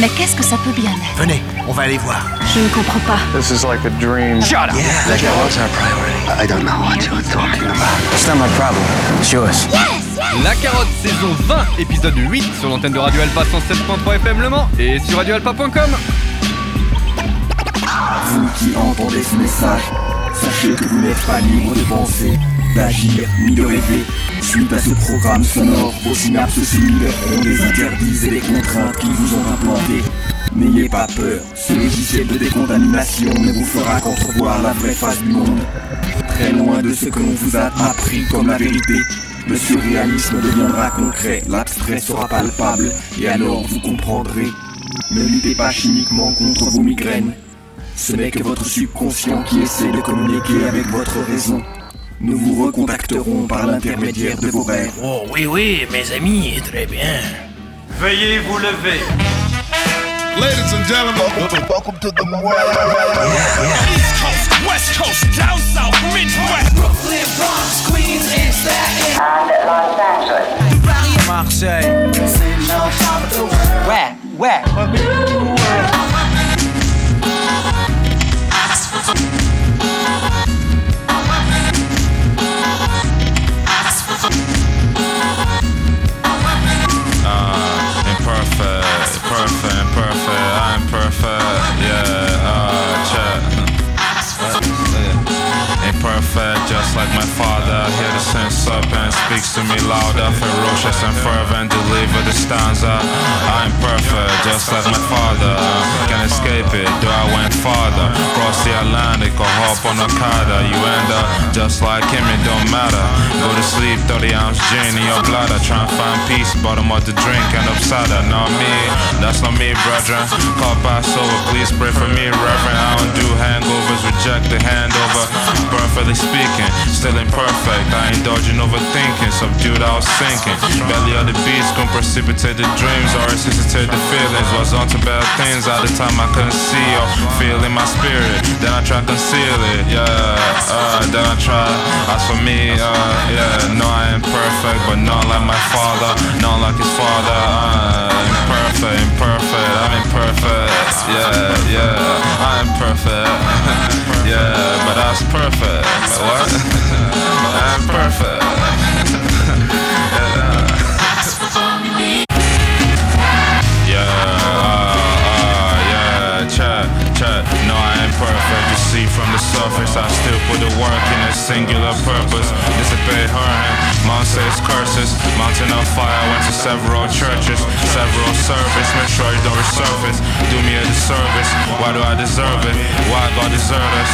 Mais qu'est-ce que ça peut bien être? Venez, on va aller voir. Je ne comprends pas. This is like a dream. Shut up. Yeah, that was our priority? I don't know what you're talking about. It's not my problem. It's yours. La Carotte saison 20, épisode 8 sur l'antenne de Radio Alpha 107.3 FM Le Mans et sur radioalpha.com. Vous qui entendez ce message, sachez que vous n'êtes pas libre de penser, d'agir ni de rêver. Suite à ce programme sonore, vos synapses cellulaires ont des interdits et des contraintes qui vous ont implantés. N'ayez pas peur, ce logiciel de décontamination ne vous fera qu'entrevoir la vraie face du monde. Très loin de ce que l'on vous a appris comme la vérité, le surréalisme deviendra concret, l'abstrait sera palpable, et alors vous comprendrez. Ne luttez pas chimiquement contre vos migraines. Ce n'est que votre subconscient qui essaie de communiquer avec votre raison. Nous vous recontacterons par l'intermédiaire de vos rêves. Oh oui, oui, mes amis, très bien. Veuillez vous lever. Ladies and gentlemen, welcome to the East Coast, West Coast, down south, Midwest. Brooklyn, Bronx, Queens, and Staten Marseille. Ouais, ouais. Just like my father. Hear the sense up and speaks to me louder, ferocious and fervent. Deliver the stanza. I'm perfect, just like my father. Can't escape it, though I went farther. Cross the Atlantic or hop on a Okada. You end up just like him, it don't matter. Go to sleep, 30 ounce gin in your bladder. Try and find peace, bottom of the drink, end up sadder. Not me, that's not me, brethren. Call Passover, please pray for me, Reverend. I don't do hangovers, reject the handover. Perfectly speaking, still imperfect. I ain't dodging overthinking, subdued, I was sinking. Belly of the beast, gon' precipitate the dreams or resuscitate the feelings. Was on to bad things at the time I couldn't see or feel in my spirit. Then I try conceal it, yeah. Uh, then I try. As for me, uh, yeah, no, I ain't perfect, but not like my father, not like his father. Uh, imperfect, imperfect, I'm imperfect, yeah, yeah, I'm perfect, yeah, but that's perfect. What? I'm perfect. Yeah, uh, uh, yeah, see from the surface, I still put the work in a singular purpose. Dissipate her hand. Mom says curses. Mountain on fire. Went to several churches, several service. Make sure you don't resurface. Do me a disservice. Why do I deserve it? Why God desert us?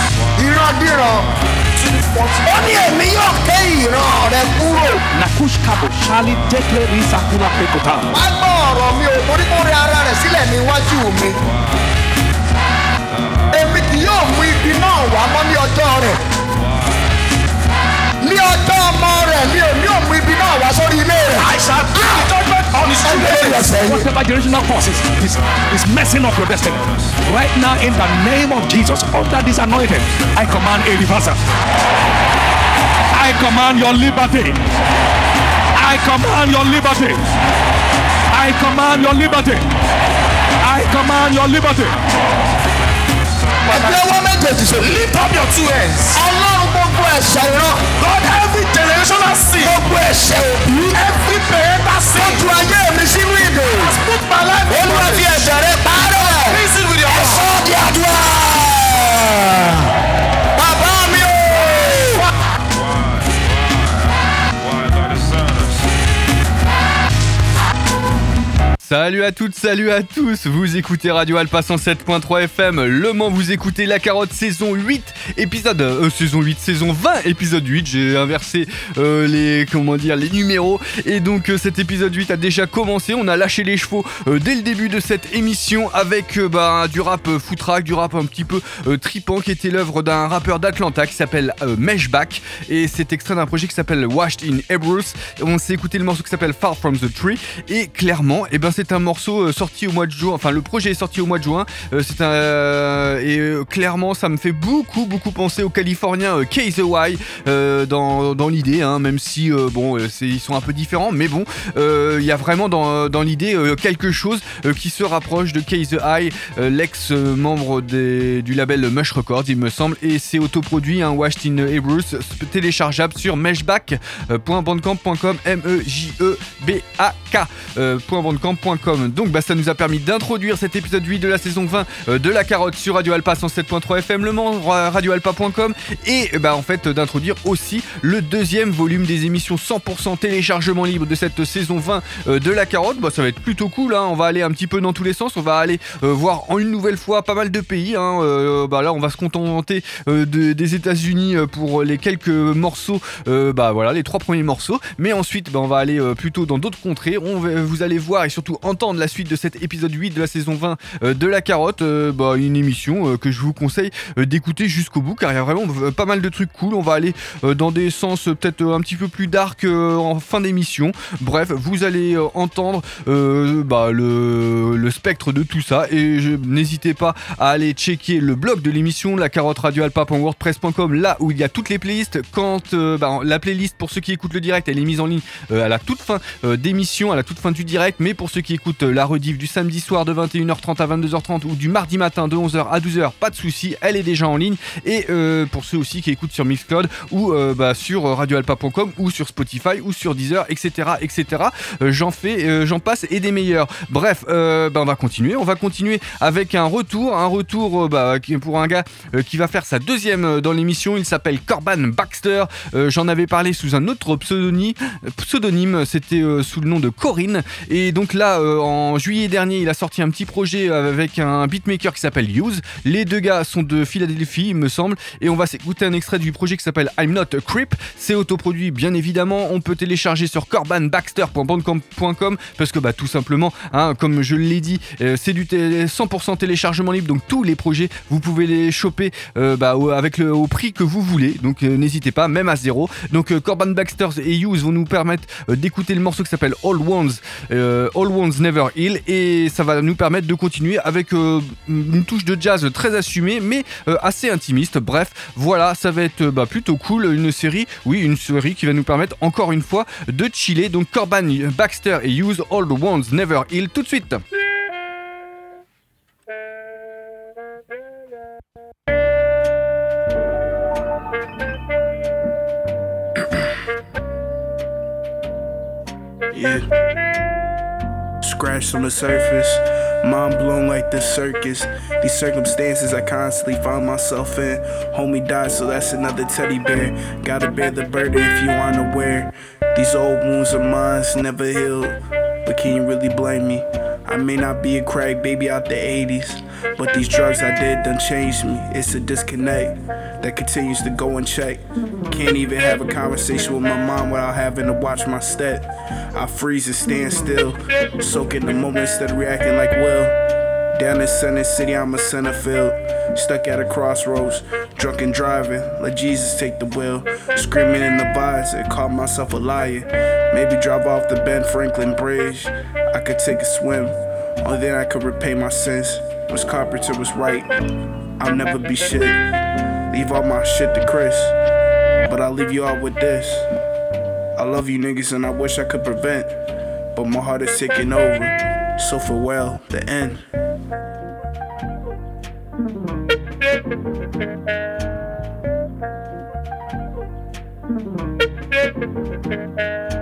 ìrandíran ó ní èmi yóò ké ìran rẹ kúrò. Nakush Kabo Shali Dekle Risakuna Pekota. wá gbọ́ ọ̀rọ̀ mi ò torí kó rí ara rẹ̀ sílẹ̀ níwájú mi. èmi kì yóò mú ibi náà wá mọ́ ní ọjọ́ rẹ̀. Ní ọjọ́ ọmọ rẹ̀ mi ò ní òmù ibi náà wá sórí ilé rẹ̀. àìsàn judgment ah! on his children. Whatever generational causes is, is messing up your destiny. Right now, in the name of Jesus, under this anointing, I command a reversal. I command your liberty. I command your liberty. I command your liberty. I command your liberty. ẹgbẹ́ wọn méjèèjì sọ. Lift up your two hands. ọlọ́run ẹ̀ṣẹ̀ ìran. God, every generational sin, gbogbo ẹ̀ṣẹ̀ òbí. every parental sin, ju ayé mi sínú ìdè. has put my life in olúwa fi ẹ̀ṣẹ̀ rẹ parẹ́. Reason with your heart. sọ di àdúrà. Salut à toutes, salut à tous, vous écoutez Radio Alpha 107.3 FM, Le Mans, vous écoutez La Carotte saison 8, épisode, euh, saison 8, saison 20, épisode 8, j'ai inversé euh, les, comment dire, les numéros, et donc euh, cet épisode 8 a déjà commencé, on a lâché les chevaux euh, dès le début de cette émission avec bah, du rap footrack, du rap un petit peu tripant qui était l'œuvre d'un rappeur d'Atlanta qui s'appelle Meshback, et c'est extrait d'un projet qui s'appelle Washed in Hebrews, on s'est écouté le morceau qui s'appelle Far From The Tree, et clairement, et ben c'est un morceau sorti au mois de juin. Enfin, le projet est sorti au mois de juin. c'est un et clairement, ça me fait beaucoup beaucoup penser au Californien Case Y dans, dans l'idée, hein, même si bon, ils sont un peu différents, mais bon, il y a vraiment dans, dans l'idée quelque chose qui se rapproche de Eye, l'ex-membre du label Mush Records, il me semble, et c'est autoproduit, un hein, Washed in Hebrews, téléchargeable sur meshback.bandcamp.com, M-E-J-E-B-A-K.bandcamp.com. Donc bah, ça nous a permis d'introduire cet épisode 8 de la saison 20 euh, de la carotte sur Radio Alpa 107.3 FM Le Mans, radioalpa.com et bah en fait d'introduire aussi le deuxième volume des émissions 100% téléchargement libre de cette saison 20 euh, de la carotte. Bah, ça va être plutôt cool, hein. on va aller un petit peu dans tous les sens, on va aller euh, voir en une nouvelle fois pas mal de pays. Hein. bah, là on va se contenter des États-Unis pour les quelques morceaux, bah voilà les trois premiers morceaux, mais ensuite bah, on va aller plutôt dans d'autres contrées. On vous allez voir et surtout entendre la suite de cet épisode 8 de la saison 20 de la carotte, bah, une émission que je vous conseille d'écouter jusqu'au bout car il y a vraiment pas mal de trucs cool. On va aller dans des sens peut-être un petit peu plus dark en fin d'émission. Bref, vous allez entendre bah, le, spectre de tout ça et n'hésitez pas à aller checker le blog de l'émission, la carotte radio wordpress.com là où il y a toutes les playlists. Quand bah, la playlist pour ceux qui écoutent le direct, elle est mise en ligne à la toute fin d'émission, à la toute fin du direct, mais pour ceux qui écoutent la rediff du samedi soir de 21h30 à 22h30 ou du mardi matin de 11h à 12h, pas de souci, elle est déjà en ligne. Et pour ceux aussi qui écoutent sur Mixcloud ou bah, sur radioalpa.com ou sur Spotify ou sur Deezer, etc. etc. j'en fais, j'en passe et des meilleurs. Bref, bah, on va continuer. On va continuer avec un retour, un retour bah, pour un gars qui va faire sa deuxième dans l'émission. Il s'appelle Corban Baxter. J'en avais parlé sous un autre pseudonyme, pseudonyme c'était sous le nom de Corinne. Et donc là, en juillet dernier, il a sorti un petit projet avec un beatmaker qui s'appelle Use. Les deux gars sont de Philadelphie, il me semble. Et on va s'écouter un extrait du projet qui s'appelle I'm Not a Creep. C'est autoproduit, bien évidemment. On peut télécharger sur corbanbaxter.bandcamp.com parce que bah, tout simplement, hein, comme je l'ai dit, c'est du 100% téléchargement libre. Donc tous les projets, vous pouvez les choper bah, avec le, au prix que vous voulez. Donc n'hésitez pas, même à zéro. Donc Corban Baxter et Use vont nous permettre d'écouter le morceau qui s'appelle All Ones, All Ones Never Heal. Et ça va nous permettre de continuer avec une touche de jazz très assumée, mais assez intimiste. Bref, voilà, ça va être bah, plutôt cool. Une série, oui, une série qui va nous permettre encore une fois de chiller. Donc Corban Baxter et Use All the Ones Never Heal tout de suite. On the surface, mind blown like the circus. These circumstances I constantly find myself in. Homie died, so that's another teddy bear. Gotta bear the burden if you aren't aware. These old wounds of mine never healed. But can you really blame me? I may not be a crack baby out the 80s, but these drugs I did done changed me. It's a disconnect that continues to go unchecked. Can't even have a conversation with my mom without having to watch my step. I freeze and stand still, soak in the moment instead of reacting like Will. Down in Center City, I'm a center field. Stuck at a crossroads, drunk and driving, let Jesus take the wheel. Screaming in the visor, call myself a liar. Maybe drive off the Ben Franklin Bridge. I could take a swim, only then I could repay my sins. Miss Carpenter was right, I'll never be shit. Leave all my shit to Chris, but I'll leave you all with this. I love you niggas and I wish I could prevent, but my heart is taking over. So farewell, the end. Yo,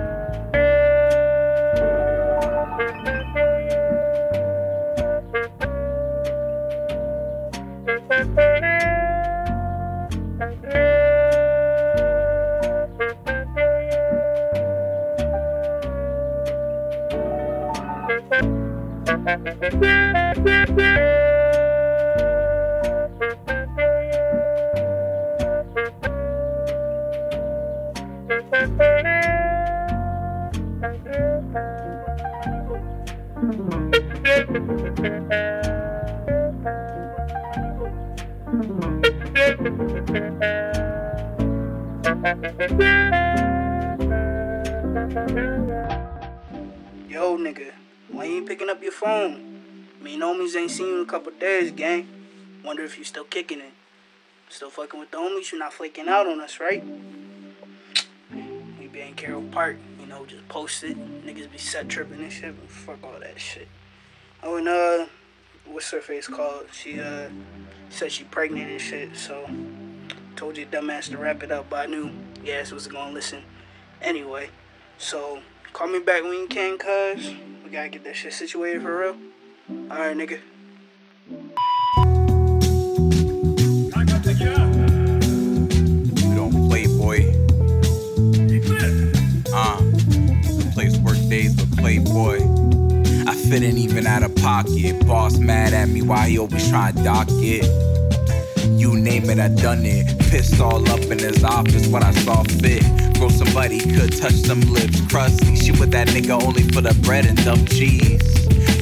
Música seen you in a couple days, gang. Wonder if you're still kicking it. Still fucking with the homies, You're not flaking out on us, right? We be in Carroll Park, you know, just post it. Niggas be set tripping and shit, but fuck all that shit. Oh, and uh, what's her face called? She uh said she pregnant and shit, so told you dumbass to wrap it up, but I knew ass was gonna listen. Anyway, so call me back when you can, cuz we gotta get that shit situated for real. Alright, nigga. We don't play, boy. Uh, place work days with Playboy. I fit in even out of pocket. Boss mad at me why he always trying to dock it. You name it, I done it. Pissed all up in his office when I saw fit. Bro, somebody could touch some lips. Crusty, she with that nigga only for the bread and dumb cheese.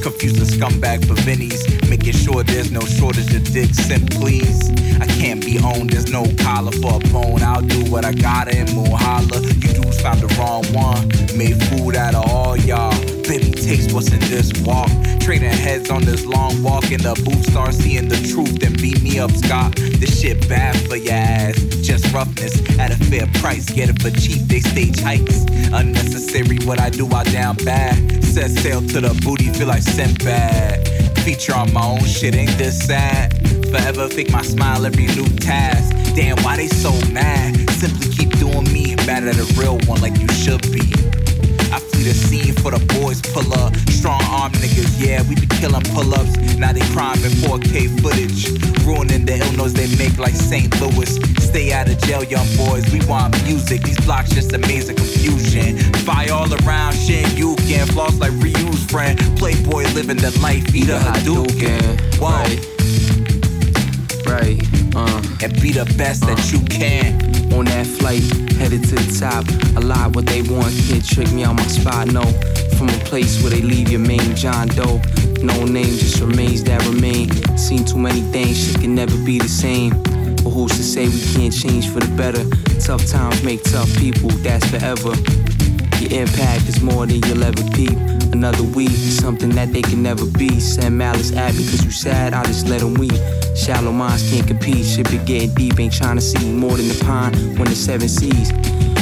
Confuse the scumbag for Vinny's. Making sure there's no shortage of dicks sent, please. I can't be owned, there's no collar for a bone. I'll do what I gotta and holla. You dudes found the wrong one. Made food out of all y'all. Baby, taste what's in this walk. Trading heads on this long walk in the booth. Start seeing the truth, then beat me up, Scott. This shit bad for your ass. Just roughness at a fair price. Get it for cheap, they stage hikes. Unnecessary, what I do, I down bad. Set sail to the booty, feel like sent bad. Feature on my own shit, ain't this sad? Forever fake my smile every new task. Damn, why they so mad? Simply keep doing me, better a real one like you should be. Flee the scene for the boys pull up. Strong arm niggas, yeah, we be killing pull ups. Now they crime in 4K footage. Ruining the ill they make like St. Louis. Stay out of jail, young boys, we want music. These blocks just amazing confusion. Fire all around, shit, you can floss like reuse friend. Playboy living the life, eat a Hadouken. Whoa. Right, uh. And be the best that you can. On that flight, headed to the top. A lot what they want, can't trick me on my spot, no. From a place where they leave your main John Doe. No name, just remains that remain. Seen too many things, shit can never be the same. But who's to say we can't change for the better? Tough times make tough people, that's forever. Your impact is more than you'll ever peep. Another week, something that they can never be. Send malice at me cause you sad, I just let them weep. Shallow minds can't compete, shit be getting deep. Ain't trying to see more than the pond when the seven seas.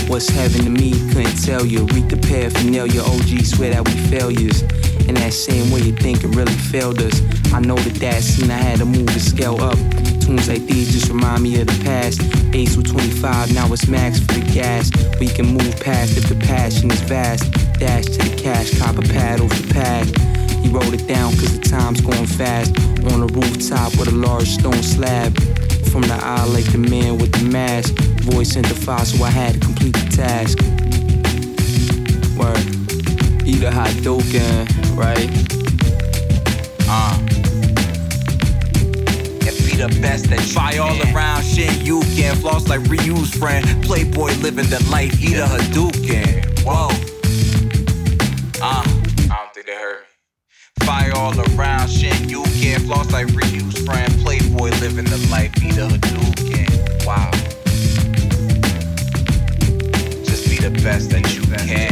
What's heaven to me? Couldn't tell you. Read the paraphernalia, OG swear that we failures. And that same way you think it really failed us. I know that that scene I had to move the scale up. Tunes like these just remind me of the past. Base with 25, now it's max for the gas. We can move past if the passion is vast. Dash to the cash, cop a pad off the pad. He wrote it down cause the time's going fast. On a rooftop with a large stone slab. From the eye like the man with the mask. Voice interfied so I had to complete the task. Word. Eat a hot Hadouken, right? Uh. And be the best that you Fire all around, shit, you can floss like reuse friend. Playboy living the life, eat a Hadouken. Whoa. Uh. I don't think they heard me. Fire all around, shit, you can floss like reuse friend. Playboy living the life, eat a Hadouken. Wow. Just be the best that you can.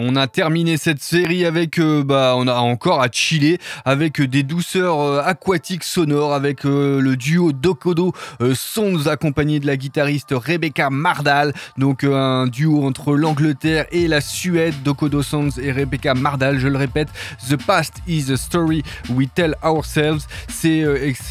On a terminé cette série avec, euh, bah, on a encore à chiller avec des douceurs euh, aquatiques sonores, avec euh, le duo Dokodo Sons accompagné de la guitariste Rebecca Mardal, donc un duo entre l'Angleterre et la Suède, Dokodo Sons et Rebecca Mardal, je le répète, The Past is a Story We Tell Ourselves, c'est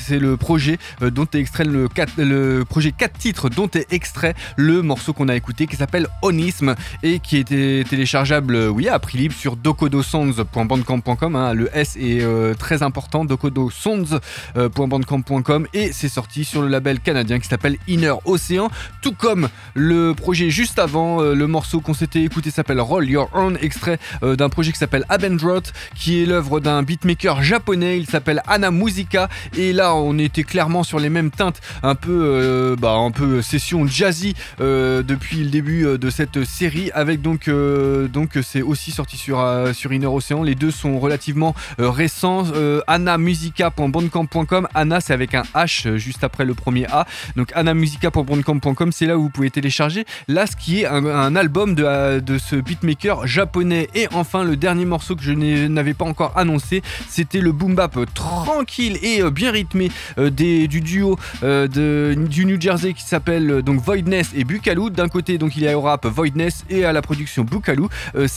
le projet dont est extrait le, le projet 4 titres dont est extrait le morceau qu'on a écouté qui s'appelle Onisme et qui était téléchargeable oui, à prix libre sur dokodosons.bandcamp.com. Hein. le S est euh, très important, dokodosons.bandcamp.com euh, et c'est sorti sur le label canadien qui s'appelle Inner Ocean, tout comme le projet juste avant, euh, le morceau qu'on s'était écouté s'appelle Roll Your Own, extrait d'un projet qui s'appelle Abendrot, qui est l'œuvre d'un beatmaker japonais, il s'appelle Ana Musica, et là on était clairement sur les mêmes teintes, un peu, bah, un peu session jazzy depuis le début de cette série, avec donc, donc c'est aussi sorti sur, euh, sur Inner Ocean. Les deux sont relativement euh, récents. Euh, annamusica.bandcamp.com. Anna, c'est avec un H juste après le premier A. Donc annamusica.bandcamp.com, c'est là où vous pouvez télécharger. Là, ce qui est un, album de, de, ce beatmaker japonais. Et enfin, le dernier morceau que je n'avais pas encore annoncé, c'était le boom bap tranquille et bien rythmé des, du duo de, du New Jersey qui s'appelle donc Voidness et Bukalu. D'un côté, donc il y a au rap Voidness et à la production Bukalu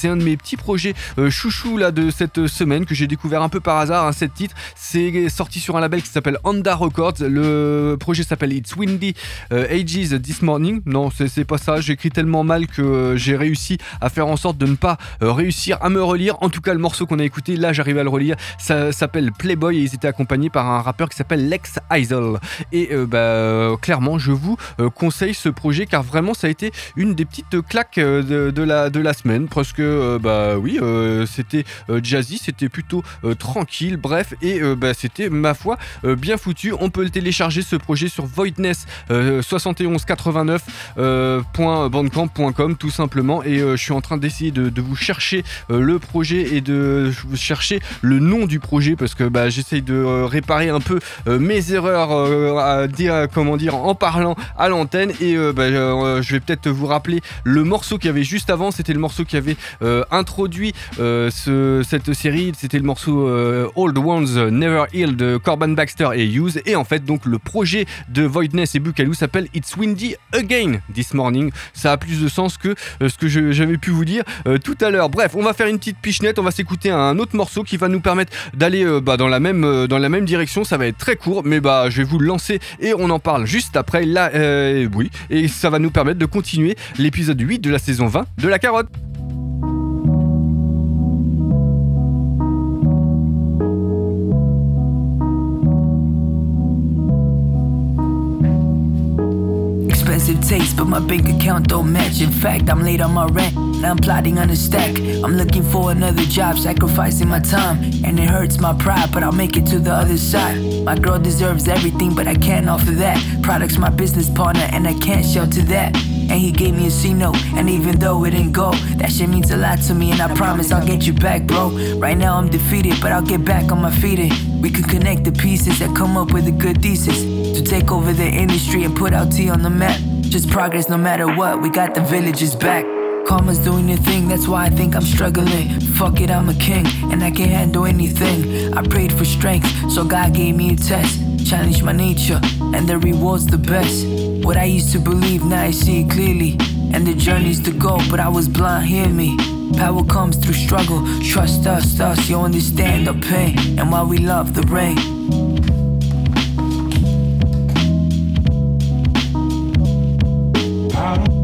c'est un de mes petits projets euh, chouchou là de cette semaine que j'ai découvert un peu par hasard. Hein, cette titre, c'est sorti sur un label qui s'appelle Honda Records. Le projet s'appelle It's Windy euh, Ages This Morning. Non, c'est pas ça. J'écris tellement mal que euh, j'ai réussi à faire en sorte de ne pas réussir à me relire. En tout cas, le morceau qu'on a écouté, là, j'arrive à le relire. Ça s'appelle Playboy et ils étaient accompagnés par un rappeur qui s'appelle Lex Eisel. Et bah, clairement, je vous conseille ce projet car vraiment, ça a été une des petites claques de, de la, de la semaine. Parce euh, bah oui, euh, c'était euh, jazzy, c'était plutôt tranquille, bref, et bah, c'était ma foi bien foutu. On peut le télécharger ce projet sur Voidness 7189.bandcamp.com tout simplement. Et je suis en train d'essayer de, vous chercher le projet et de chercher le nom du projet parce que bah, j'essaye de réparer un peu mes erreurs à dire, comment dire, en parlant à l'antenne. Et bah, je vais peut-être vous rappeler le morceau qu'il y avait juste avant. C'était le morceau qui avait euh, introduit euh, cette série. C'était le morceau euh, Old Ones Never Heal de Corban Baxter et Hughes. Et en fait, donc le projet de Voidness et Bukaloo s'appelle It's Windy Again This Morning. Ça a plus de sens que ce que j'avais pu vous dire tout à l'heure. Bref, on va faire une petite pichenette. On va s'écouter un autre morceau qui va nous permettre d'aller bah, dans, la même, dans la même direction. Ça va être très court, mais bah, je vais vous le lancer et on en parle juste après. Là, oui, et ça va nous permettre de continuer l'épisode 8 de la saison 20 de la carotte. But my bank account don't match. In fact, I'm late on my rent. Now I'm plotting on a stack. I'm looking for another job, sacrificing my time. And it hurts my pride, but I'll make it to the other side. My girl deserves everything, but I can't offer that. Product's my business partner, and I can't shelter that. And he gave me a C note, and even though it didn't go, that shit means a lot to me, and I promise I'll get you back, bro. Right now I'm defeated, but I'll get back on my feet. And we can connect the pieces that come up with a good thesis to take over the industry and put out T on the map. Just progress no matter what, we got the villages back. Karma's doing the thing, that's why I think I'm struggling. Fuck it, I'm a king, and I can't handle anything. I prayed for strength, so God gave me a test. Challenged my nature, and the reward's the best. What I used to believe, now I see it clearly. And the journey's to go, but I was blind, hear me. Power comes through struggle, trust us, us, you understand the pain, and why we love the rain. down.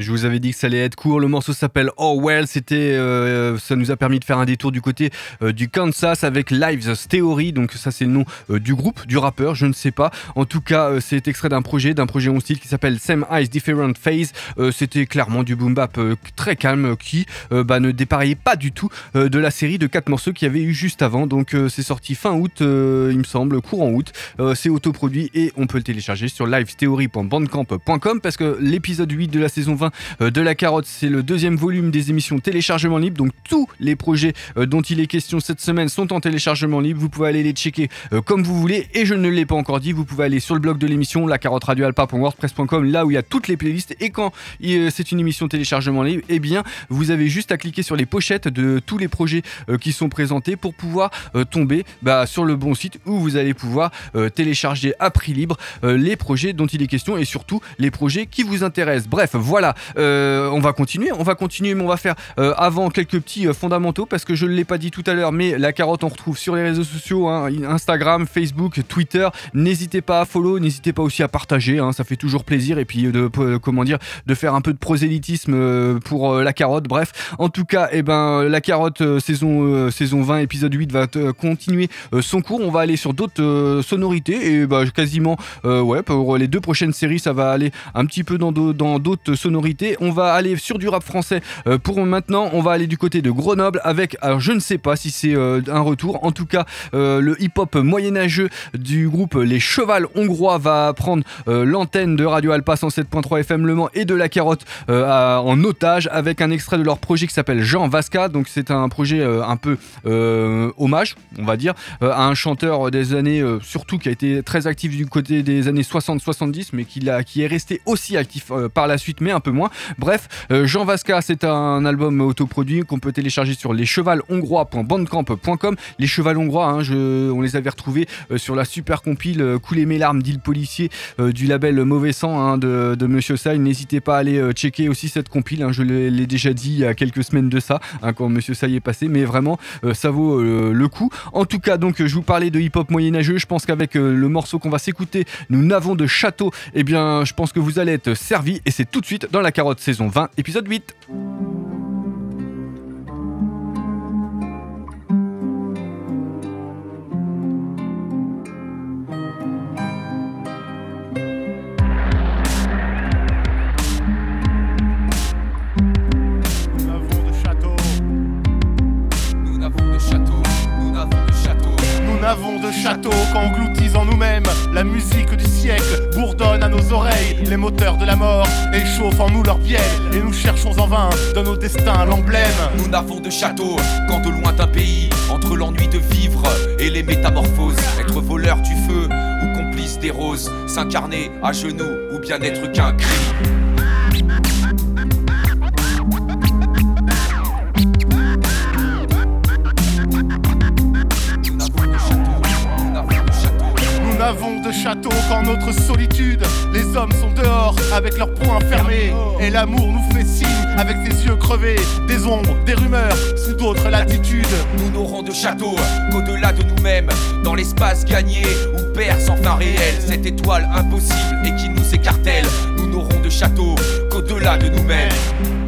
Je vous avais dit que ça allait être court. Le morceau s'appelle Oh Well. C'était, euh, ça nous a permis de faire un détour du côté euh, du Kansas avec Lives Theory. Donc ça c'est le nom euh, du groupe, du rappeur, je ne sais pas. En tout cas, c'est extrait d'un projet, d'un projet en style qui s'appelle Same Eyes Different Phase. C'était clairement du boom bap très calme qui bah, ne dépareillait pas du tout de la série de quatre morceaux qu'il y avait eu juste avant. Donc c'est sorti fin août, il me semble, courant août. c'est autoproduit et on peut le télécharger sur livetheory.bandcamp.com parce que l'épisode 8 de la saison 20 euh, de la carotte. C'est le deuxième volume des émissions téléchargement libre. Donc tous les projets euh, dont il est question cette semaine sont en téléchargement libre. Vous pouvez aller les checker euh, comme vous voulez. Et je ne l'ai pas encore dit, vous pouvez aller sur le blog de l'émission, la carotte radioalpa.wordpress.com, là où il y a toutes les playlists. Et quand c'est une émission téléchargement libre, eh bien vous avez juste à cliquer sur les pochettes de tous les projets qui sont présentés pour pouvoir tomber bah, sur le bon site où vous allez pouvoir télécharger à prix libre les projets dont il est question et surtout les projets qui vous intéressent. Bref, voilà, euh, on va continuer, on va continuer, mais on va faire euh, avant quelques petits euh, fondamentaux parce que je ne l'ai pas dit tout à l'heure, mais la carotte on retrouve sur les réseaux sociaux, hein, Instagram, Facebook, Twitter. N'hésitez pas à follow, n'hésitez pas aussi à partager, hein, ça fait toujours plaisir et puis de comment dire de faire un peu de prosélytisme pour la carotte. Bref, en tout cas, eh ben la carotte saison saison 20 épisode 8 va continuer son cours. On va aller sur d'autres sonorités et bah, quasiment ouais pour les deux prochaines séries, ça va aller un petit peu dans d'autres sonorités. On va aller sur du rap français euh, pour maintenant. On va aller du côté de Grenoble avec je ne sais pas si c'est euh, un retour. En tout cas, euh, le hip-hop moyenâgeux du groupe Les Chevals Hongrois va prendre l'antenne de Radio Alpa 107.3 FM Le Mans et de la Carotte en otage avec un extrait de leur projet qui s'appelle Jean Vasca. Donc c'est un projet un peu hommage, on va dire, à un chanteur des années, surtout qui a été très actif du côté des années 60-70, mais qui, l'a- qui est resté aussi actif par la suite, mais un peu moins. Bref, euh, Jean Vasca, c'est un album autoproduit qu'on peut télécharger sur leschevalhongrois.bandcamp.com. Les chevals hongrois, hein, on les avait retrouvés euh, sur la super compile euh, Couler mes larmes d'île policier euh, du label Mauvais Sang hein, de, Monsieur Sai. N'hésitez pas à aller checker aussi cette compile. hein, je l'ai déjà dit il y a quelques semaines de ça, quand Monsieur Sai est passé, mais vraiment, ça vaut le coup. En tout cas, donc, je vous parlais de hip-hop moyenâgeux. Je pense qu'avec le morceau qu'on va s'écouter, nous n'avons de château. Eh bien, je pense que vous allez être servis et c'est tout de suite dans la carotte saison 20, épisode 8. De château en nous-mêmes. La musique du siècle bourdonne à nos oreilles. Les moteurs de la mort échauffent en nous leur bielle. Et nous cherchons en vain dans nos destins l'emblème. Nous n'avons de château qu'en de lointains pays, entre l'ennui de vivre et les métamorphoses. Être voleur du feu ou complice des roses, s'incarner à genoux ou bien n'être qu'un cri. N'avons de château qu'en notre solitude. Les hommes sont dehors avec leurs poings fermés. Et l'amour nous fait signe avec ses yeux crevés. Des ombres, des rumeurs, sous d'autres latitudes. Nous n'aurons de château qu'au-delà de nous-mêmes, dans l'espace gagné ou perd sans fin réel, cette étoile impossible et qui nous écartèle. Nous n'aurons de château qu'au-delà de nous-mêmes.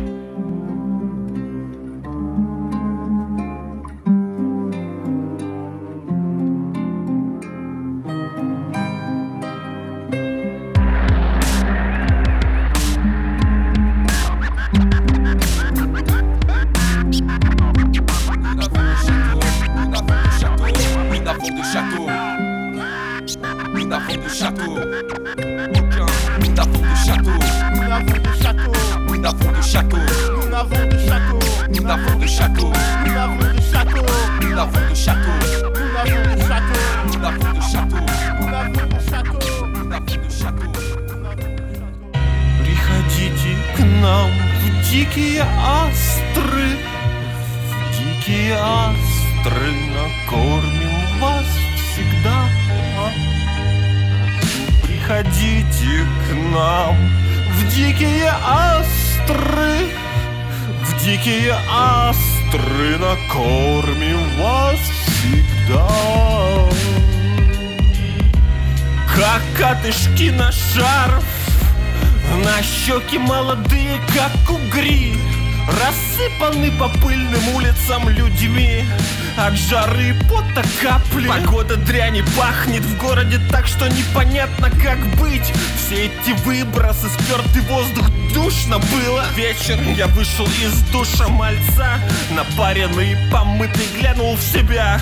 Эти выбросы, спертый воздух, душно было. Вечер я вышел из душа мальца Напаренный, помытый, глянул в себя.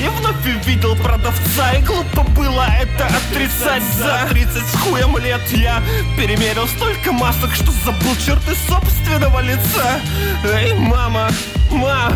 И вновь увидел продавца И глупо было это отрицать. За 30 с хуем лет я перемерил столько масок Что забыл черты собственного лица. Эй, мама, ма,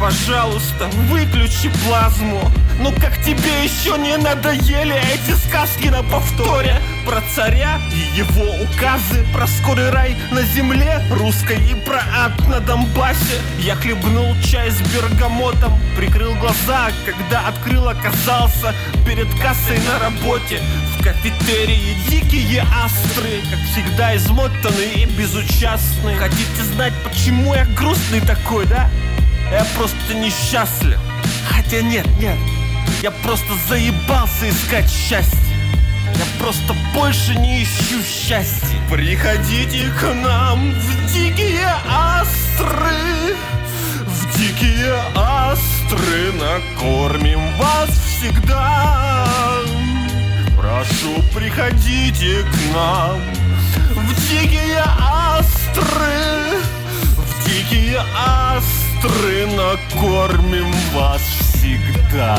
пожалуйста, выключи плазму. Ну как тебе еще не надоели эти сказки на повторе? Про царя и его указы Про скорый рай на земле русской И про ад на Донбассе. Я хлебнул чай с бергамотом Прикрыл глаза, когда открыл оказался Перед кассой на работе. В кафетерии дикие астры Как всегда измотанные и безучастные. Хотите знать, почему я грустный такой, да? Я просто несчастлив. Хотя нет, нет. Я просто заебался искать счастье. Я просто больше не ищу счастья. Приходите к нам в дикие астры. В дикие астры Накормим вас всегда. Прошу, приходите к нам В дикие астры. В дикие астры остры накормим вас всегда.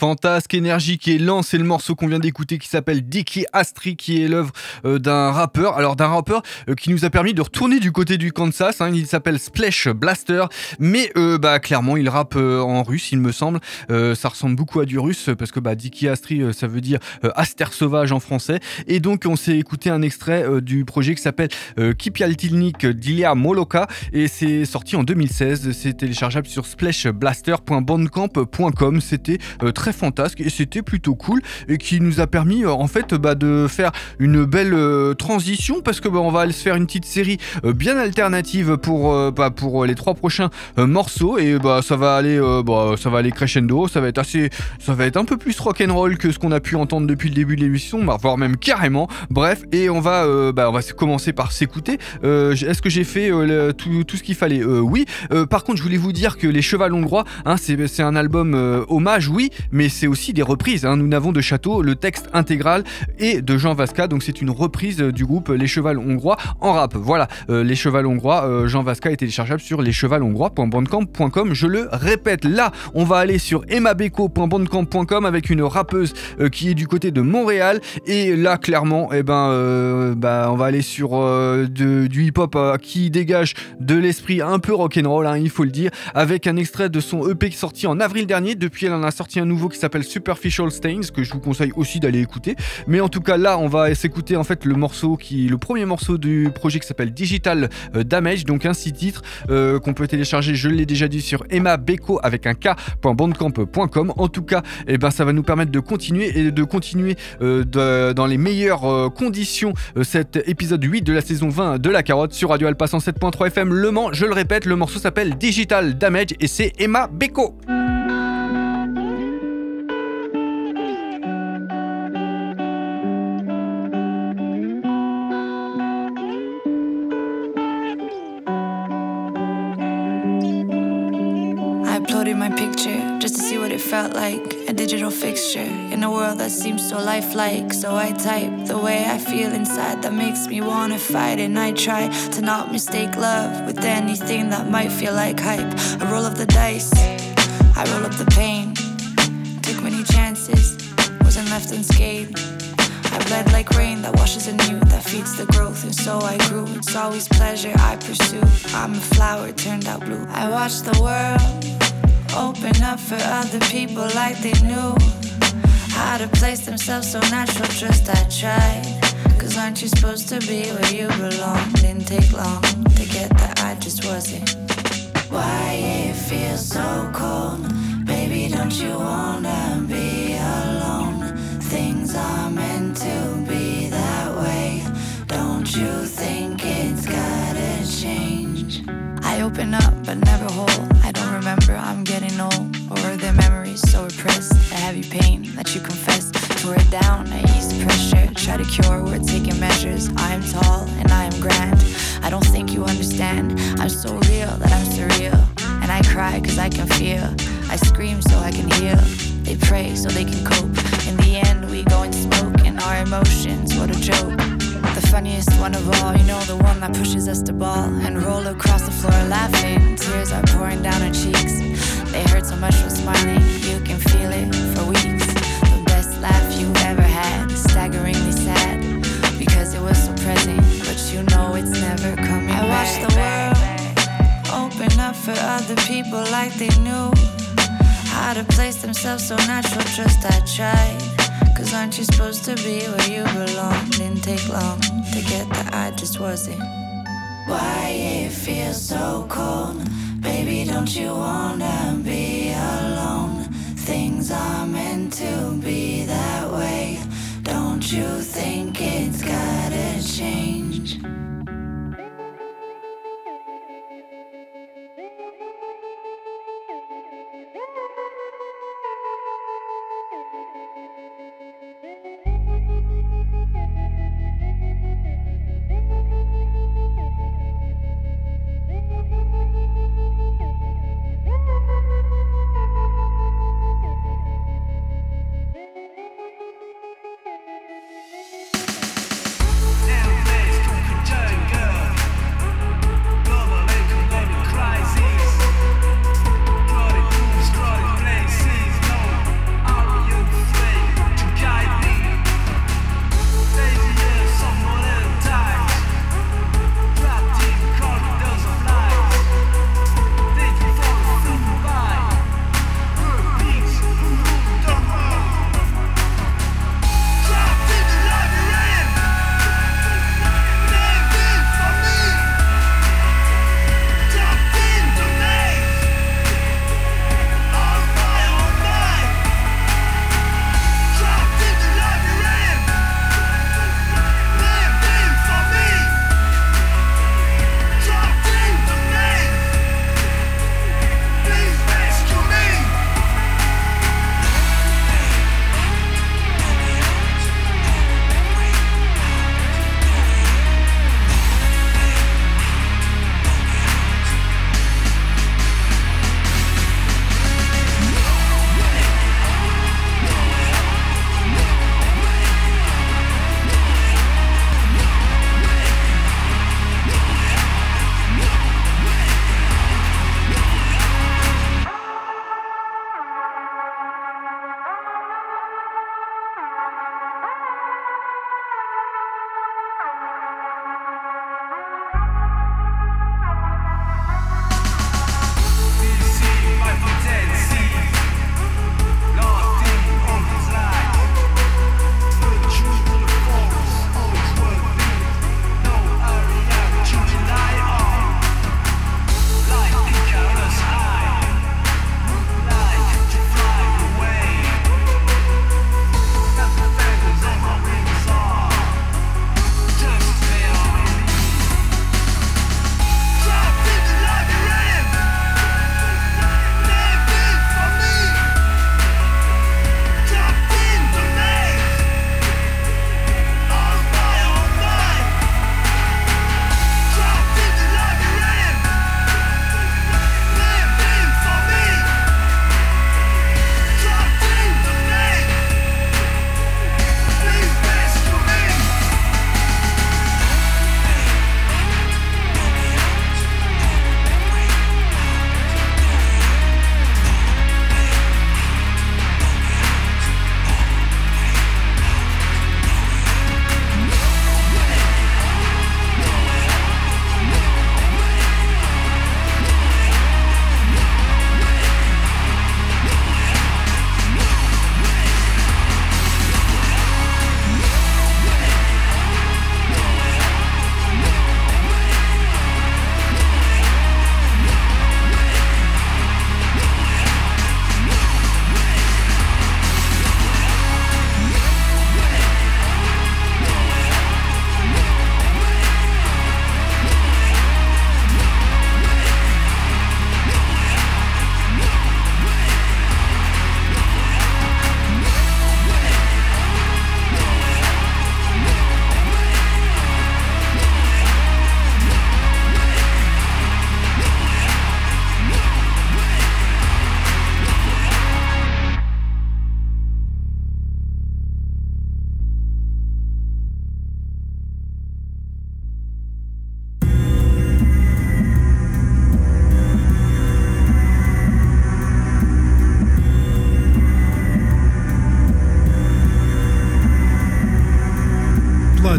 Fantasque, énergique et lent, c'est le morceau qu'on vient d'écouter qui s'appelle Dicky Astri, qui est l'œuvre euh, d'un rappeur. Alors d'un rappeur euh, qui nous a permis de retourner du côté du Kansas. Hein, il s'appelle Splash Blaster, mais euh, bah clairement il rappe en russe, il me semble. ça ressemble beaucoup à du russe parce que bah Dicky Astri, ça veut dire Aster sauvage en français. Et donc on s'est écouté un extrait du projet qui s'appelle Kipialtilnik d'Ilia Moloka et c'est sorti en 2016. C'est téléchargeable sur splashblaster.bandcamp.com. C'était très fantasque et c'était plutôt cool et qui nous a permis euh, en fait bah, de faire une belle euh, transition parce que bah, on va se faire une petite série euh, bien alternative pour, bah, pour les trois prochains morceaux et bah ça va aller bah, ça va aller crescendo ça va être assez ça va être un peu plus rock'n'roll que ce qu'on a pu entendre depuis le début de l'émission voire même carrément. Bref et on va on va commencer par s'écouter. Est-ce que j'ai fait tout, ce qu'il fallait? Oui. Par contre je voulais vous dire que les chevals hongrois hein, c'est un album hommage oui mais mais c'est aussi des reprises. Hein. Nous n'avons de château, le texte intégral est de Jean Vasca, donc c'est une reprise du groupe Les Chevals Hongrois en rap. Voilà, euh, Les Chevals Hongrois, euh, Jean Vasca est téléchargeable sur leschevalshongrois.bandcamp.com. Je le répète, là, on va aller sur emmabeko.bandcamp.com avec une rappeuse euh, qui est du côté de Montréal. Et là, clairement, eh ben, bah, on va aller sur du hip-hop qui dégage de l'esprit un peu rock'n'roll, hein, il faut le dire, avec un extrait de son EP sorti en avril dernier. Depuis, elle en a sorti un nouveau qui s'appelle Superficial Stains, que je vous conseille aussi d'aller écouter. Mais en tout cas, là, on va s'écouter en fait le morceau qui, le premier morceau du projet qui s'appelle Digital euh, Damage, donc un six titres euh, qu'on peut télécharger, je l'ai déjà dit, sur Emma Beko avec un k.bandcamp.com. En tout cas, et eh ben, ça va nous permettre de continuer et de continuer euh, dans les meilleures conditions cet épisode 8 de la saison 20 de La Carotte sur Radio Alpha 107.3 FM Le Mans. Je le répète, le morceau s'appelle Digital Damage et c'est Emma Beko. Like a digital fixture in a world that seems so lifelike. So I type the way I feel inside that makes me wanna fight. And I try to not mistake love with anything that might feel like hype. I roll up the dice, I roll up the pain. Took many chances, wasn't left unscathed. I bled like rain that washes anew, that feeds the growth, and so I grew. It's always pleasure I pursue. I'm a flower turned out blue. I watch the world Open up for other people like they knew how to place themselves so natural. Trust I tried. Cause aren't you supposed to be where you belong? Didn't take long to get that I just wasn't. Why it feels so cold? Baby, don't you wanna be alone? Things are meant to be that way. Don't you think I open up but never hold. I don't remember I'm getting old or the memories so repressed. A heavy pain that you confess. Tore it down, I eased pressure. Try to cure, we're taking measures. I am tall and I am grand. I don't think you understand. I'm so real that I'm surreal. And I cry cause I can feel. I scream so I can heal. They pray so they can cope. In the end, we go and smoke. And our emotions, what a joke. The funniest one of all, you know, the one that pushes us to ball and roll across the floor laughing. Tears are pouring down our cheeks. They hurt so much from smiling, you can feel it for weeks. The best laugh you've ever had, staggeringly sad, because it was so present, but you know it's never coming I watched the world open up for other people like they knew how to place themselves so natural. Just I tried. Cause aren't you supposed to be where you belong? Didn't take long to get that I just wasn't. Why it feels so cold? Baby, don't you wanna be alone? Things are meant to be that way. Don't you think it's gotta change?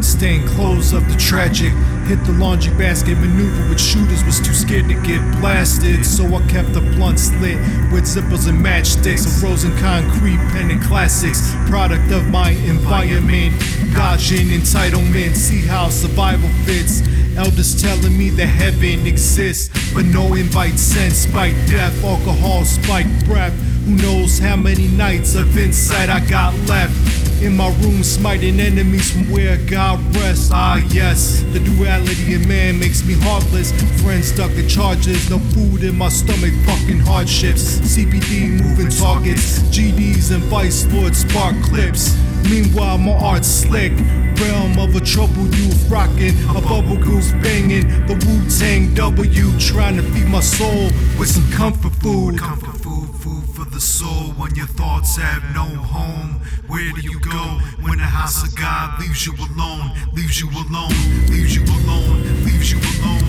Blood-stained clothes of the tragic. Hit the laundry basket maneuver with shooters, was too scared to get blasted. So I kept the blunt lit with zippers and matchsticks. A frozen concrete pen and classics. Product of my environment. Dodging entitlement. See how survival fits. Elders telling me that heaven exists, but no invite sent. Spike death, alcohol, spike breath. Who knows how many nights of insight I got left? In my room, smiting enemies from where God rests. Ah, yes, the duality in man makes me heartless. Friends stuck in charges, no food in my stomach, fucking hardships. CPD moving targets, GDs and Vice Lord spark clips. Meanwhile, my art's slick. Realm of a troubled youth rocking, a bubble goose banging. The Wu Tang W trying to feed my soul with some comfort food. Comfort food, food for the soul when your thoughts have no home. Where do you go when the house of God leaves you alone? Leaves you alone, leaves you alone, leaves you alone.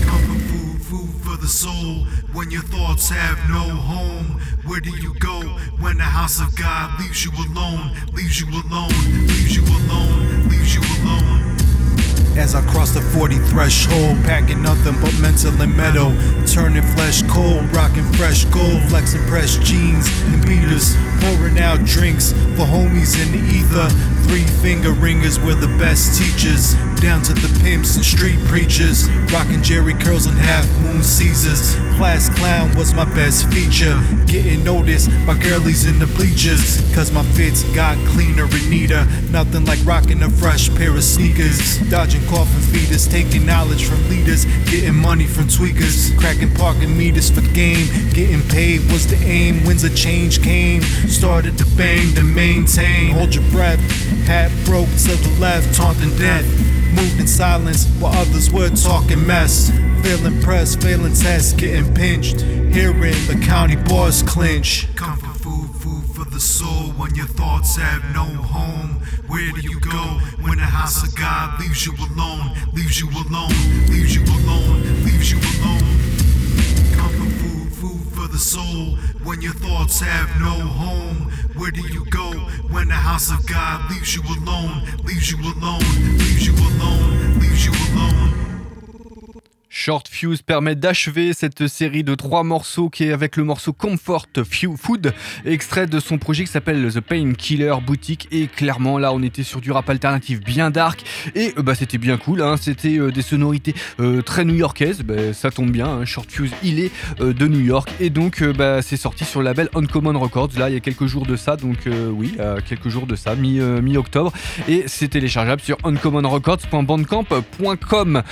Comfort food, food for the soul when your thoughts have no home. Where do you go when the house of God leaves you alone? Leaves you alone, leaves you alone, leaves you alone. As I cross the 40 threshold, packing nothing but mental and metal. Turning flesh cold, rocking fresh gold, flexing fresh jeans and beaters. Pouring out drinks for homies in the ether. Three finger ringers were the best teachers. Down to the pimps and street preachers. Rocking Jerry curls and half moon Caesars. Class clown was my best feature. Getting noticed by girlies in the bleachers. Cause my fits got cleaner and neater. Nothing like rocking a fresh pair of sneakers. Dodging coffin feeders, taking knowledge from leaders. Getting money from tweakers. Cracking parking meters for game. Getting paid was the aim. When's a change came. Started to bang to maintain. Hold your breath. Hat broke to the left, taunting death. Moved in silence while others were talking mess. Feeling pressed, failing tests, getting pinched. Hearing the county boss clinch. Comfort food, food for the soul when your thoughts have no home. Where do you go when the house of God leaves you alone? Leaves you alone, leaves you alone, leaves you alone. Soul when your thoughts have no home. Where do you go when the house of God leaves you alone? Leaves you alone, leaves you alone, leaves you alone. Short Fuse permet d'achever cette série de trois morceaux qui est avec le morceau Comfort Food, extrait de son projet qui s'appelle The Pain Killer Boutique. Et clairement, là, on était sur du rap alternatif bien dark et euh, bah, c'était bien cool. Hein, c'était euh, des sonorités euh, très new-yorkaises. Bah, ça tombe bien. Hein, Short Fuse, il est de New York et donc bah, c'est sorti sur le label Uncommon Records. Là, il y a quelques jours de ça, donc oui, quelques jours de ça, mi, mi-octobre, et c'est téléchargeable sur uncommonrecords.bandcamp.com.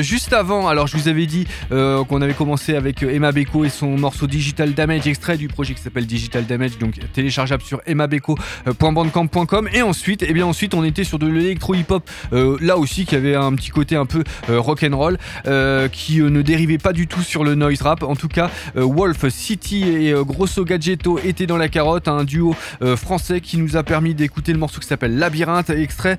Juste avant, alors je vous avais dit euh, qu'on avait commencé avec euh, Emma Beko et son morceau Digital Damage, extrait du projet qui s'appelle Digital Damage, donc téléchargeable sur emmabeko.bandcamp.com. Et ensuite, et bien ensuite, on était sur de l'électro hip-hop, euh, là aussi qui avait un petit côté un peu euh, rock'n'roll, euh, qui ne dérivait pas du tout sur le noise rap. En tout cas, Wolf City et Grosso Gadgetto étaient dans la carotte, un duo français qui nous a permis d'écouter le morceau qui s'appelle Labyrinthe, extrait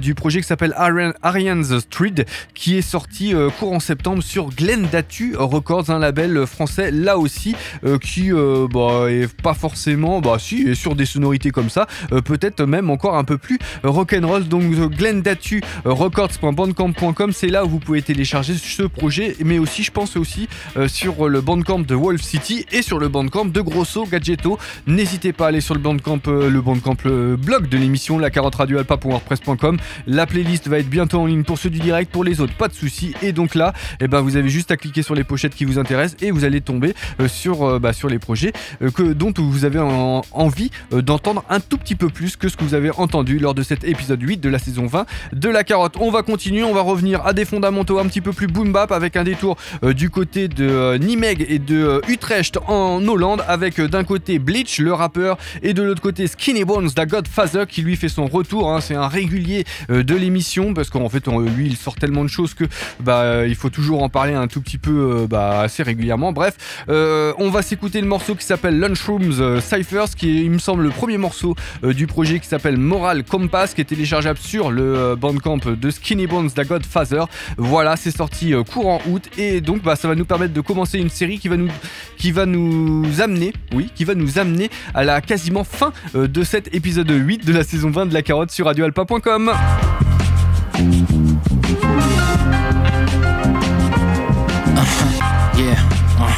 du projet qui s'appelle Arian- Arian's Street, qui est sorti euh, courant septembre sur Glen Datu Records, un label français là aussi, euh, qui euh, bah, est pas forcément, bah si, est sur des sonorités comme ça, peut-être même encore un peu plus rock'n'roll. Donc Glen Datu euh, Records.bandcamp.com, c'est là où vous pouvez télécharger ce projet, mais aussi, je pense aussi, sur le bandcamp de Wolf City et sur le bandcamp de Grosso Gadgetto. N'hésitez pas à aller sur le bandcamp, le bandcamp, blog de l'émission, la carotte radio alpa.wordpress.com. La playlist va être bientôt en ligne pour ceux du direct, pour les autres, pas de soucis. Et donc là, eh ben, vous avez juste à cliquer sur les pochettes qui vous intéressent et vous allez tomber euh, sur, euh, bah, sur les projets euh, que, dont vous avez en- envie d'entendre un tout petit peu plus que ce que vous avez entendu lors de cet épisode 8 de la saison 20 de la carotte. On va continuer, on va revenir à des fondamentaux un petit peu plus boom bap avec un détour du côté de Nimeg et de Utrecht en Hollande avec d'un côté Bleach le rappeur et de l'autre côté Skinny Bones da Godfather qui lui fait son retour. hein. C'est un régulier de l'émission parce qu'en fait lui il sort tellement de choses que bah, bah, euh, il faut toujours en parler un tout petit peu euh, bah, assez régulièrement. Bref, euh, on va s'écouter le morceau qui s'appelle Lunchrooms Cyphers, qui est, il me semble, le premier morceau du projet qui s'appelle Moral Compass, qui est téléchargeable sur le bandcamp de Skinny Bones da Godfather. Voilà, c'est sorti courant août et donc bah, ça va nous permettre de commencer une série qui va nous, qui va nous amener, oui, qui va nous amener à la quasiment fin de cet épisode 8 de la saison 20 de la carotte sur radioalpa.com.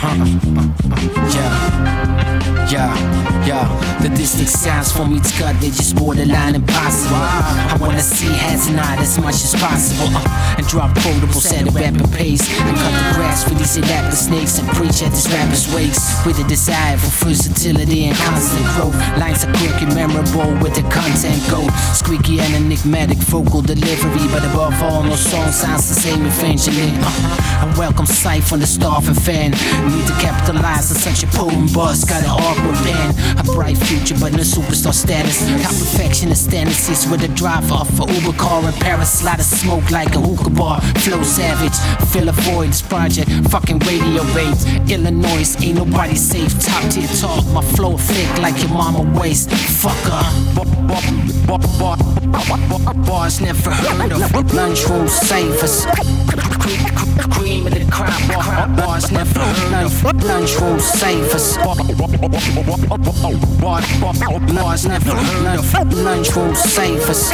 Huh. The distant sounds from each cut, they just borderline impossible. I wanna see heads nod as much as possible. Uh, and drop quotables at a rapid pace. And cut the grass for these elaborate snakes and preach at this rapper's wakes. With a desire for versatility and constant growth. Lines are quick and memorable with the content gold. Squeaky and enigmatic vocal delivery. But above all, no song sounds the same eventually. Uh, and welcome sight from the starving fan. Need to capitalize on such a potent buzz. Got an awkward band. A bright future, but no superstar status. Got perfectionist tendencies with a driver off a Uber car in Paris. Lot of smoke like a hookah bar. Flow savage. Fill a void. This project. Fucking radio waves. Illinois ain't nobody safe. Top tier talk. My flow thick like your mama waist. Fucker. Bars never heard of. Lunchroom savers. Cream of the crop. Bars never heard of. Lunchroom savers. Never heard of. Lunchroom savers.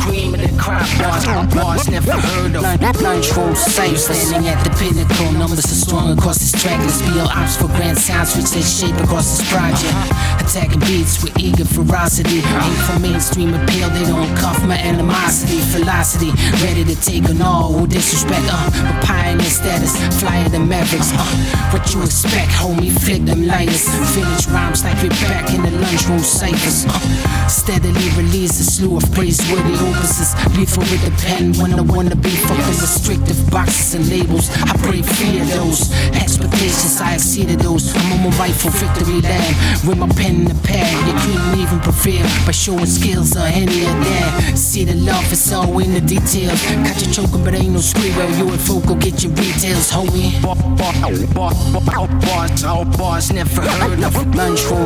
Cream of the crop bars. Bars never heard of. Lunchroom savers. Standing at the pinnacle. Numbers are strong across this track. Let's be on ops for grand sounds which they shape across this project. Attacking beats with eager ferocity. Ain't for mainstream appeal. They don't cuff my animosity. Velocity. Ready to take on all who disrespect. Uh, but pioneer status. Flyer than Mavericks. Uh, what you expect, homie? Flick them lighters. Village rhymes like we're back in the lunchroom ciphers. Uh, steadily release a slew of praiseworthy opuses. Lethal with the pen when I wanna be fucking restrictive boxes and labels. I free of those expectations. I exceeded those. I'm on my for victory lane with my pen in the pad. You couldn't even prevail by showing skills or any of that. See the love is all in the details. Got you choking, but ain't no squeal. You at Focal, get your details, homie. Bar, bar, bar, bar, bars, all bars never heard of. Lunchroom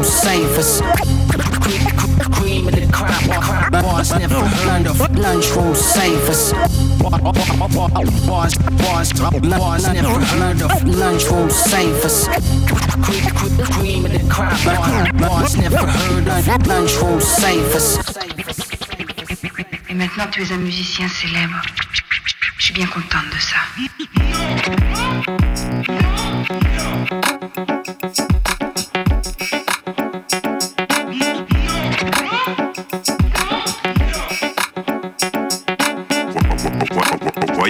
Cream of the crop, crop bars never heard of. Lunchroom savers. Bars, bars, bars never heard of. Lunchroom savers. Cream of the crop, bars never heard of. Lunchroom savers. Et maintenant, tu es un musicien célèbre. Je suis bien contente de ça.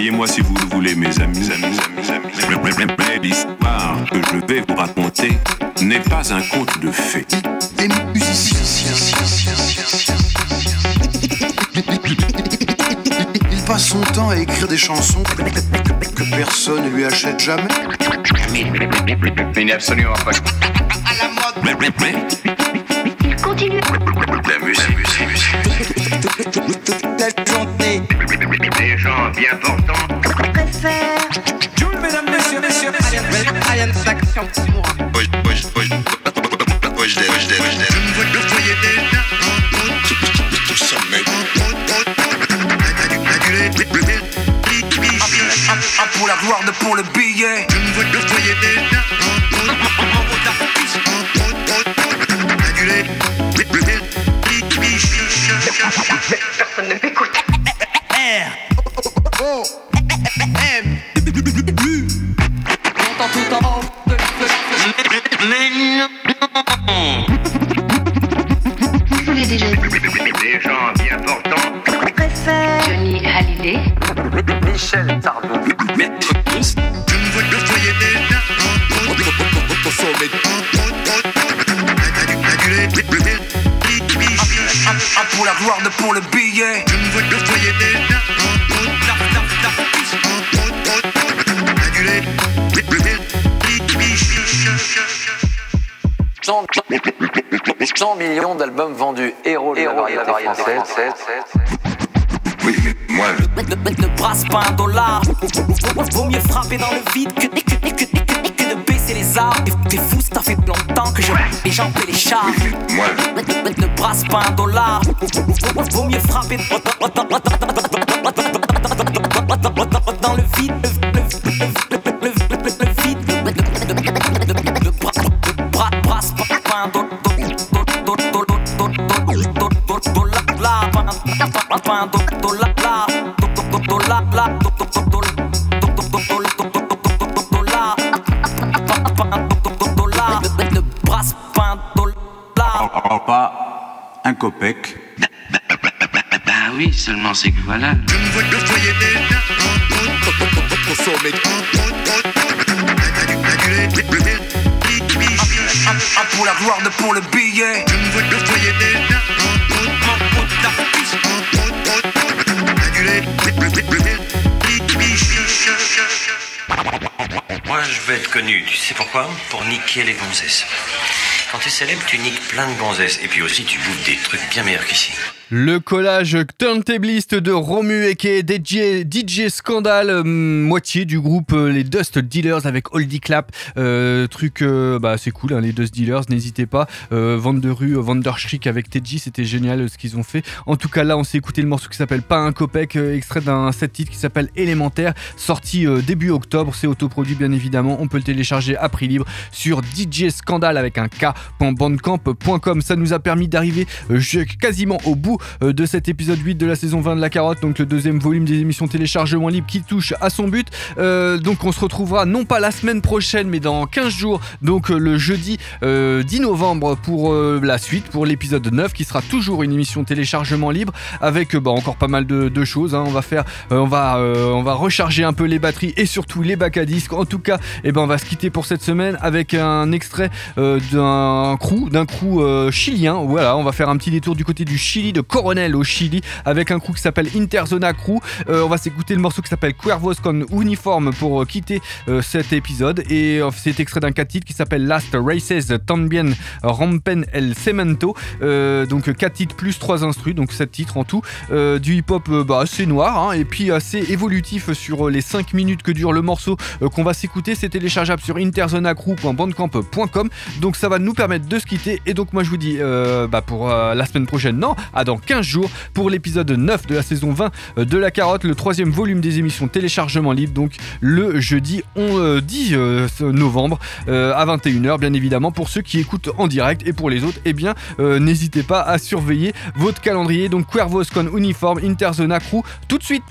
Croyez-moi si vous le voulez, mes amis, amis, amis, amis. Mais l'histoire que je vais vous raconter n'est pas un conte de fées. Des musiciens. Il passe son temps à écrire des chansons que personne ne lui achète jamais. Il n'est absolument pas. Mais, mais, mais. Bien portants. Préfère. Mesdames, messieurs, messieurs, messieurs, Un pour la gloire, deux pour le billet. Gens bien. Johnny Hallyday. Michel Sardou. Le pour la gloire, deux pour le billet. 100 millions d'albums vendus, héros de la variété française. Oui, mais Moi, Ne, brasse pas un dollar. Vaut mieux frapper dans le vide que, de baisser les armes. T'es- fou, ça fait longtemps que je les gens et les chars. moi, ne brasse pas un dollar. Vaut mieux frapper dans le vide. Pas un copec. Bah oui, seulement c'est que voilà. Un pour la gloire, deux pour le billet. Moi, je veux être connu. Tu sais pourquoi? Pour niquer les gonzesses. Quand t'es célèbre, tu niques plein de gonzesses. Et puis aussi, tu bouffes des trucs bien meilleurs qu'ici. Le collage turntabliste de Romu et DJ, DJ Scandal, euh, moitié du groupe euh, les Dust Dealers avec Oldie Clap. Euh, truc, euh, bah c'est cool, hein, les Dust Dealers, n'hésitez pas. Vente de rue, Vanderschrick avec Teddy, c'était génial ce qu'ils ont fait. En tout cas, là, on s'est écouté le morceau qui s'appelle Pas un copec, extrait d'un set titre qui s'appelle Élémentaire, sorti début octobre. C'est autoproduit, bien évidemment. On peut le télécharger à prix libre sur DJ Scandal avec un K.bandcamp.com. Ça nous a permis d'arriver quasiment au bout de cet épisode 8 de la saison 20 de la carotte, donc le deuxième volume des émissions téléchargement libre qui touche à son but. Euh, donc on se retrouvera non pas la semaine prochaine, mais dans 15 jours, donc euh, le jeudi euh, 10 novembre pour euh, la suite, pour l'épisode 9, qui sera toujours une émission téléchargement libre avec euh, bah, encore pas mal de, choses. hein. On va faire, euh, on va, euh, recharger un peu les batteries et surtout les bacs à disques. En tout cas, eh ben, on va se quitter pour cette semaine avec un extrait euh, d'un crew, d'un crew euh, chilien. Voilà, on va faire un petit détour du côté du Chili, de Coronel au Chili, avec un crew qui s'appelle Interzona Crew. Euh, on va s'écouter le morceau qui s'appelle Cuervos con Uniforme pour euh, quitter euh, cet épisode. Et c'est extrait d'un 4 titres qui s'appelle Last Races Tambien Rompen El Cemento. Donc 4 titres plus 3 instrus, donc 7 titres en tout. Du hip-hop bah, assez noir hein, et puis assez évolutif sur les 5 minutes que dure le morceau qu'on va s'écouter. C'est téléchargeable sur interzonacrew.bandcamp.com. Donc ça va nous permettre de se quitter. Et donc moi je vous dis bah, pour la semaine prochaine, non, à dans 15 jours pour l'épisode 9 de la saison 20 euh, de La Carotte, le troisième volume des émissions téléchargement libre. Donc le jeudi on, euh, 10 euh, ce novembre euh, à 21h, bien évidemment, pour ceux qui écoutent en direct. Et pour les autres, eh bien, euh, n'hésitez pas à surveiller votre calendrier. Donc Cuervos con Uniform, Interzona Crew, tout de suite.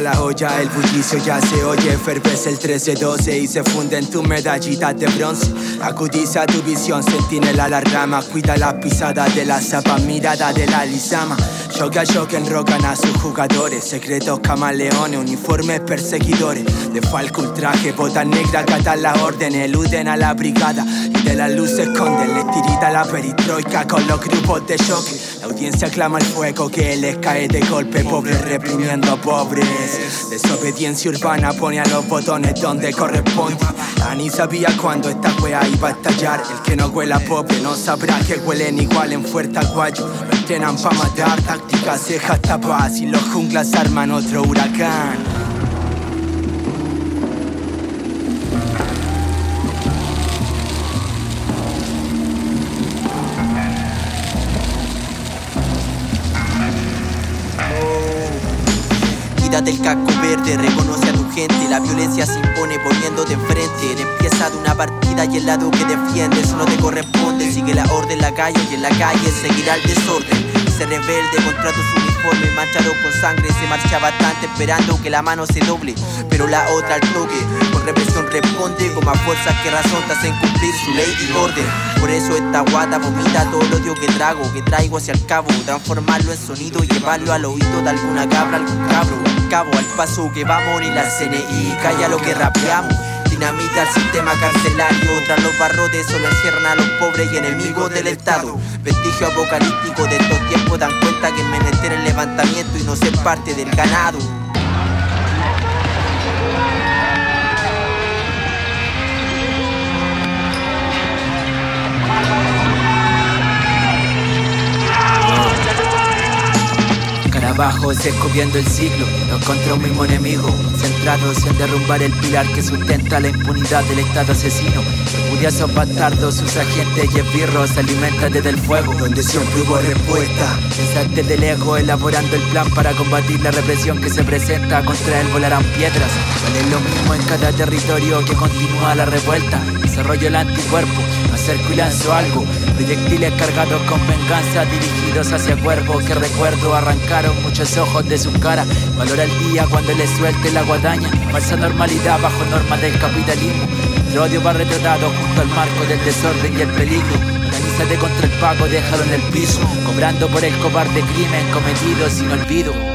La joya, el bullicio ya se oye, fervece el 13-12 y se funde en tu medallita de bronce. Acudiza tu visión, sentinela la rama, cuida las pisadas de la zapa, mirada de la lisama. Shock a shock enrocan a sus jugadores, secretos camaleones, uniformes perseguidores. De falco ultraje, botas negras, catan la orden, eluden a la brigada y de la luz se esconden. Les tirita la peritroika con los grupos de choque. La audiencia clama el fuego que les cae de golpe, pobres reprimiendo a pobres. Desobediencia urbana pone a los botones donde corresponde. Ani sabía cuando esta wea iba a estallar. El que no huela pobre no sabrá que huelen igual en Fuerte Aguayo. Entrenan pa' matar, tácticas cejas tapas y los junglas arman otro huracán. Quítate el casco verde, reconoce a tu gente. La violencia se impone poniéndote enfrente. Empieza de una partida y el lado que defiendes no te corresponde. Sigue la orden en la calle y en la calle seguirá el desorden. Se rebelde contra tus uniformes manchado con sangre. Se marcha bastante esperando que la mano se doble. Pero la otra al toque, con represión responde. Con más fuerzas que razón te hacen cumplir su ley y orden. Por eso esta guata vomita todo el odio que trago, que traigo hacia el cabo. Transformarlo en sonido y llevarlo al oído de alguna cabra, algún cabro. Al cabo, al paso que va a morir la CNI. Calla lo que rapeamos. Dinamita el sistema carcelario Tras los barrotes solo encierran a los pobres y enemigos del Estado Vestigio apocalíptico de estos tiempos dan cuenta que es menester el levantamiento y no ser parte del ganado. Abajo se escupiendo el siglo, nos contra un mismo enemigo, centrados en derrumbar el pilar que sustenta la impunidad del Estado asesino. Orgullosos bastardos, sus agentes y esbirros alimentan desde el fuego, donde siempre hubo respuesta. Pensaste de lejos elaborando el plan para combatir la represión que se presenta, contra él volarán piedras. Vale lo mismo en cada territorio que continúa la revuelta. Desarrollo el anticuerpo, y lanzo algo. Proyectiles cargados con venganza dirigidos hacia cuervos que recuerdo arrancaron muchos ojos de su cara. Valora el día cuando le suelte la guadaña. Falsa normalidad bajo normas del capitalismo. El odio va retratado junto al marco del desorden y el peligro. Organízate contra el pago, déjalo en el piso. Cobrando por el cobarde crimen cometido sin olvido.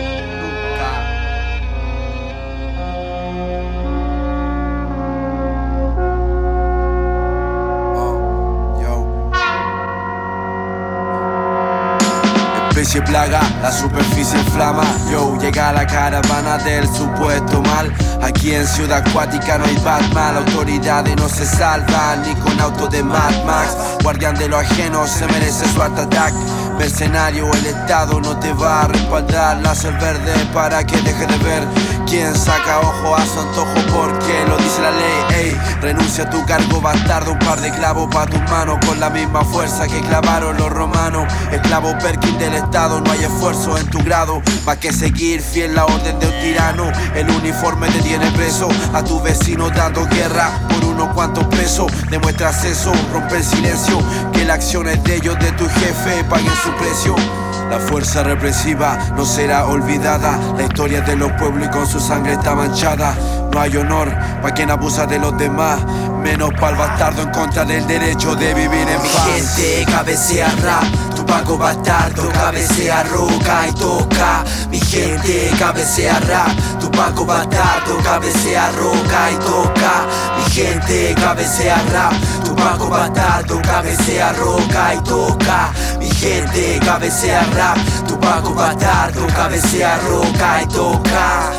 Plaga, la superficie inflama. Yo, llega la caravana del supuesto mal. Aquí en Ciudad Acuática no hay Batman, la autoridad no se salva ni con auto de Mad Max. Guardián de lo ajeno se merece su art attack. Mercenario, el Estado no te va a respaldar. Láser verde para que deje de ver quién saca ojo a su antojo porque lo dice la ley. Ey, renuncia a tu cargo, bastardo. Un par de clavos pa' tus manos con la misma fuerza que clavaron los romanos. Esclavo Perkin del Estado, no hay esfuerzo en tu grado. Más que seguir fiel la orden de un tirano. El uniforme te tiene preso a tu vecino dando guerra por unos cuantos pesos. Demuestras eso, rompe el silencio. Que la acción es de ellos, de tu jefe, paguen su La fuerza represiva no será olvidada. La historia de los pueblos y con su sangre está manchada. No hay honor para quien abusa de los demás. Menos para el bastardo en contra del derecho de vivir en Mi paz. gente cabecea tu pago bastardo cabecea roca y toca. Mi gente cabecea rap, tu pago bastardo cabecea roca y toca. Mi gente cabecea rap, tu pago bastardo cabecea roca y toca. Mi gente cabecea rap, tu pago bastardo cabecea roca y toca.